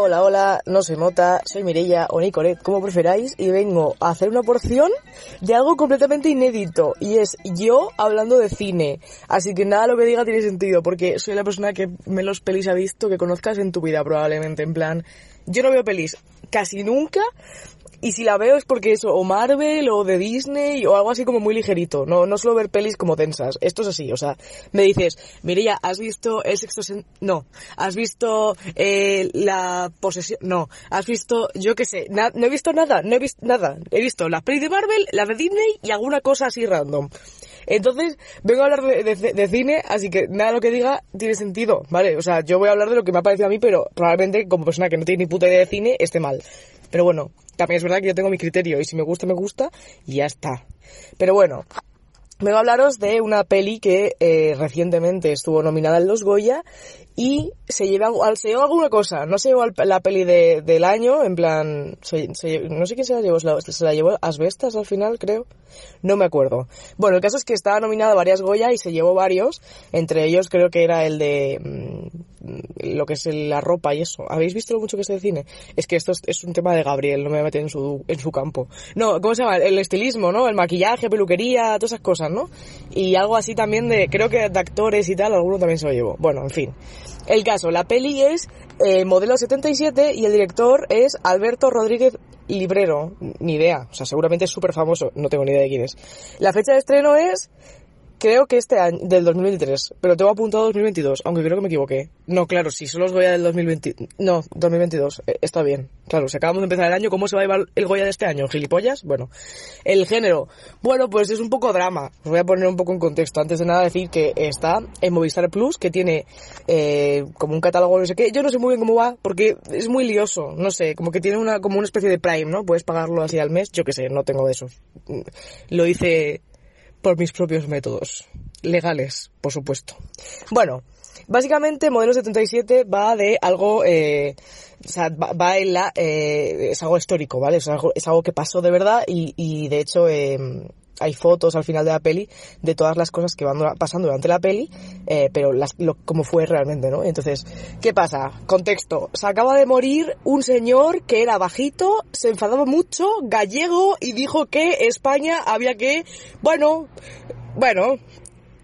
Hola, hola, no soy Mota, soy Mirella o Nicolet, como preferáis, y vengo a hacer una porción de algo completamente inédito, y es yo hablando de cine. Así que nada lo que diga tiene sentido, porque soy la persona que menos pelis ha visto que conozcas en tu vida, probablemente. En plan, yo no veo pelis casi nunca, y si la veo es porque eso, o Marvel, o de Disney, o algo así como muy ligerito. No, no suelo ver pelis como tensas. Esto es así, o sea, me dices, Mireya, ¿has visto el sexto No. ¿Has visto eh, la posesión? No. ¿Has visto, yo qué sé, no he visto nada, no he visto nada. He visto las pelis de Marvel, las de Disney y alguna cosa así random. Entonces, vengo a hablar de, cine, así que nada lo que diga tiene sentido, ¿vale? O sea, yo voy a hablar de lo que me ha parecido a mí, pero probablemente como persona que no tiene ni puta idea de cine, esté mal. Pero bueno, también es verdad que yo tengo mi criterio y si me gusta, me gusta y ya está. Pero bueno, vengo a hablaros de una peli que eh, recientemente estuvo nominada en los Goya y se lleva, se llevó alguna cosa, no se llevó la peli de, del año, en plan, se, se, no sé quién se la llevó, se la, llevó Asbestas al final, creo, no me acuerdo. Bueno, el caso es que estaba nominada varias Goya y se llevó varios, entre ellos creo que era el de mmm, lo que es la ropa y eso. ¿Habéis visto lo mucho que es de cine? Es que esto es, es un tema de Gabriel, no me voy a meter en su, en su campo. No, ¿cómo se llama? El estilismo, ¿no? El maquillaje, peluquería, todas esas cosas, ¿no? Y algo así también de, creo que de actores y tal, alguno también se lo llevó. Bueno, en fin. El caso, la peli es eh, modelo 77 y el director es Alberto Rodríguez Librero. Ni idea, o sea, seguramente es súper famoso, no tengo ni idea de quién es. La fecha de estreno es creo que este año, del 2023, pero tengo apuntado 2022, aunque creo que me equivoqué. No, claro, si solo es Goya del 2020, no, 2022, eh, está bien. Claro, si acabamos de empezar el año, ¿cómo se va a llevar el Goya de este año? ¿Gilipollas? Bueno, el género, bueno, pues es un poco drama. Os voy a poner un poco en contexto. Antes de nada decir que está en Movistar Plus, que tiene eh, como un catálogo no sé qué. Yo no sé muy bien cómo va, porque es muy lioso, no sé, como que tiene una como una especie de Prime, ¿no? Puedes pagarlo así al mes, yo qué sé, no tengo de eso. Lo hice por mis propios métodos. Legales, por supuesto. Bueno, básicamente Modelo 77 va de algo, eh, o sea, va, va en la, eh, es algo histórico, ¿vale? Es algo, que pasó de verdad y, y de hecho, eh, hay fotos al final de la peli de todas las cosas que van pasando durante la peli, eh, pero las, lo, como fue realmente, ¿no? Entonces, ¿qué pasa? Contexto. Se acaba de morir un señor que era bajito, se enfadaba mucho, gallego, y dijo que España había que, bueno, bueno,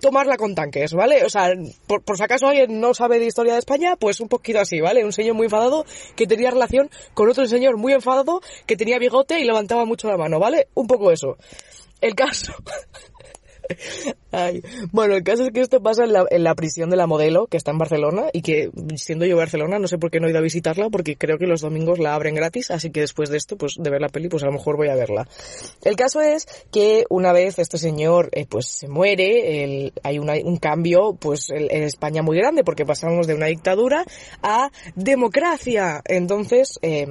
tomarla con tanques, ¿vale? O sea, por, por, si acaso alguien no sabe de historia de España, pues un poquito así, ¿vale? Un señor muy enfadado que tenía relación con otro señor muy enfadado que tenía bigote y levantaba mucho la mano, ¿vale? Un poco eso. El caso. Bueno, el caso es que esto pasa en la, prisión de la modelo, que está en Barcelona, y que, siendo yo Barcelona, no sé por qué no he ido a visitarla, porque creo que los domingos la abren gratis, así que después de esto, pues de ver la peli, pues a lo mejor voy a verla. El caso es que una vez este señor, eh, pues se muere, hay un cambio, pues en, en España muy grande, porque pasamos de una dictadura a democracia. Entonces, eh,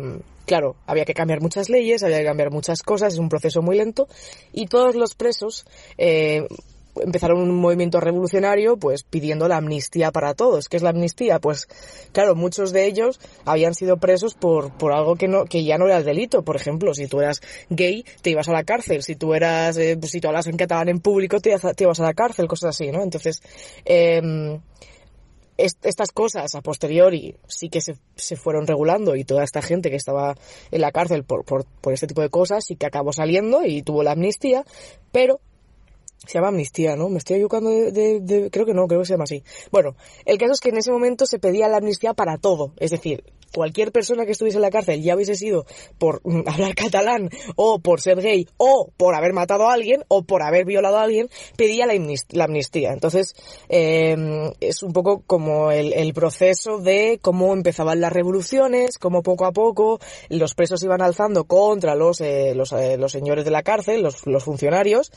claro, había que cambiar muchas leyes, había que cambiar muchas cosas, es un proceso muy lento y todos los presos eh, empezaron un movimiento revolucionario pues pidiendo la amnistía para todos. ¿Qué es la amnistía? Pues claro, muchos de ellos habían sido presos por, por algo que no, que ya no era el delito. Por ejemplo, si tú eras gay, te ibas a la cárcel. Si tú eras, eh, pues, si tú hablas en catalán en público, te, te ibas a la cárcel, cosas así, ¿no? Entonces, eh, estas cosas a posteriori sí que se, se, fueron regulando y toda esta gente que estaba en la cárcel por, por, por este tipo de cosas sí que acabó saliendo y tuvo la amnistía, pero se llama amnistía, ¿no? Me estoy equivocando de, Creo que no, creo que se llama así. Bueno, el caso es que en ese momento se pedía la amnistía para todo. Es decir, cualquier persona que estuviese en la cárcel, ya hubiese sido por hablar catalán, o por ser gay, o por haber matado a alguien, o por haber violado a alguien, pedía la, amnistía. Entonces, eh, es un poco como el, proceso de cómo empezaban las revoluciones, cómo poco a poco los presos iban alzando contra los, eh, los, eh, señores de la cárcel, los funcionarios,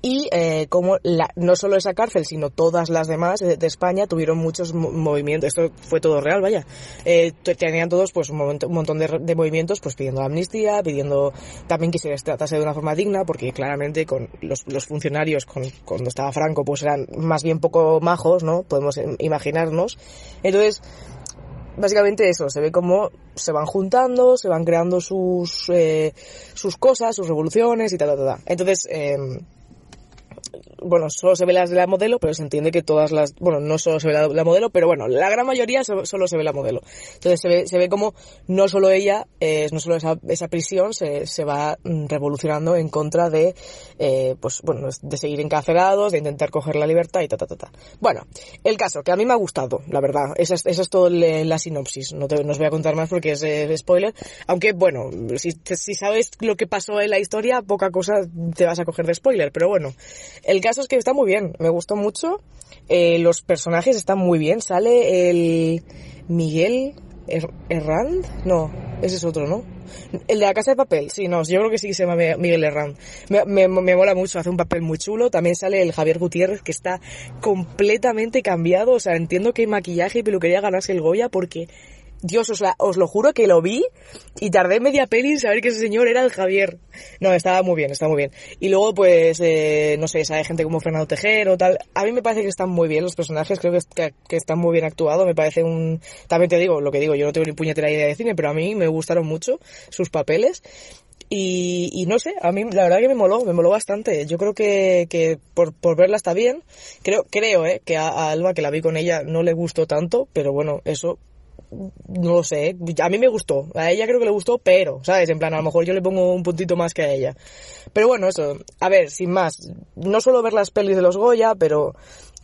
y eh, como la, no solo esa cárcel, sino todas las demás de, España tuvieron muchos movimientos, esto fue todo real, vaya, eh, tenían todos pues un, un montón de, movimientos pues pidiendo amnistía, pidiendo también que se les tratase de una forma digna, porque claramente con los, los funcionarios con, cuando estaba Franco pues eran más bien poco majos, ¿no? Podemos imaginarnos. Entonces, básicamente eso, se ve como se van juntando, se van creando sus, eh, sus cosas, sus revoluciones y tal, tal, tal. Entonces, eh, bueno, solo se ve las de la modelo, pero se entiende que todas las, bueno, no solo se ve la, modelo, pero bueno, la gran mayoría solo se ve la modelo. Entonces se ve, se ve como no solo ella, eh, no solo esa, esa prisión se, se va mm, revolucionando en contra de, eh, pues bueno, de seguir encarcelados, de intentar coger la libertad y ta, ta, ta, ta. Bueno, el caso, que a mí me ha gustado, la verdad. Esa es, esa es todo la sinopsis. No, te, no os voy a contar más porque es eh, spoiler. Aunque, bueno, si, si sabes lo que pasó en la historia, poca cosa te vas a coger de spoiler. Pero bueno, el caso es que está muy bien, me gustó mucho. Eh, los personajes están muy bien. Sale el Miguel Herrand, no, ese es otro, ¿no? El de la casa de papel, sí, no, yo creo que sí que se llama Miguel Herrand. Me, me, me, mola mucho, hace un papel muy chulo. También sale el Javier Gutiérrez, que está completamente cambiado. O sea, entiendo que maquillaje y peluquería ganarse el Goya porque Dios, os, os, lo juro que lo vi y tardé media peli en saber que ese señor era el Javier. No, estaba muy bien, estaba muy bien. Y luego, pues, eh, no sé, sabe gente como Fernando Tejero, tal. A mí me parece que están muy bien los personajes, creo que, están muy bien actuados. Me parece un... También te digo, lo que digo, yo no tengo ni puñetera idea de cine, pero a mí me gustaron mucho sus papeles. Y, no sé, a mí la verdad que me moló, me moló bastante. Yo creo que, por, verla está bien. Creo, creo, eh, que a Alba, que la vi con ella, no le gustó tanto, pero bueno, eso no lo sé, a mí me gustó, a ella creo que le gustó, pero, ¿sabes? En plan, a lo mejor yo le pongo un puntito más que a ella. Pero bueno, eso, a ver, sin más, no solo ver las pelis de los Goya, pero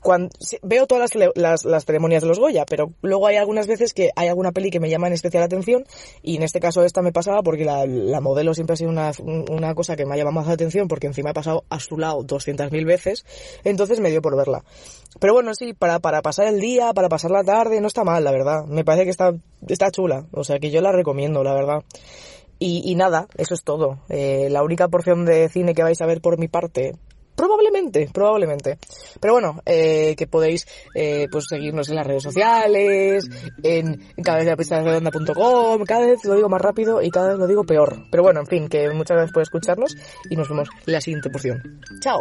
cuando, veo todas las, las, ceremonias de los Goya, pero luego hay algunas veces que hay alguna peli que me llama en especial atención y en este caso esta me pasaba porque la, la modelo siempre ha sido una, una, cosa que me ha llamado más la atención porque encima he pasado a su lado 200.000 veces, entonces me dio por verla. Pero bueno, sí, para, para pasar el día, para pasar la tarde, no está mal, la verdad. Me parece que está, está chula, o sea que yo la recomiendo, la verdad. Y, y, nada, eso es todo. Eh, la única porción de cine que vais a ver por mi parte, Probablemente, probablemente. Pero bueno, eh, que podéis eh, pues seguirnos en las redes sociales, en, cada vez la pista redonda.com, cada vez lo digo más rápido y cada vez lo digo peor. Pero bueno, en fin, que muchas gracias por escucharnos y nos vemos en la siguiente porción. ¡Chao!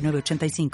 85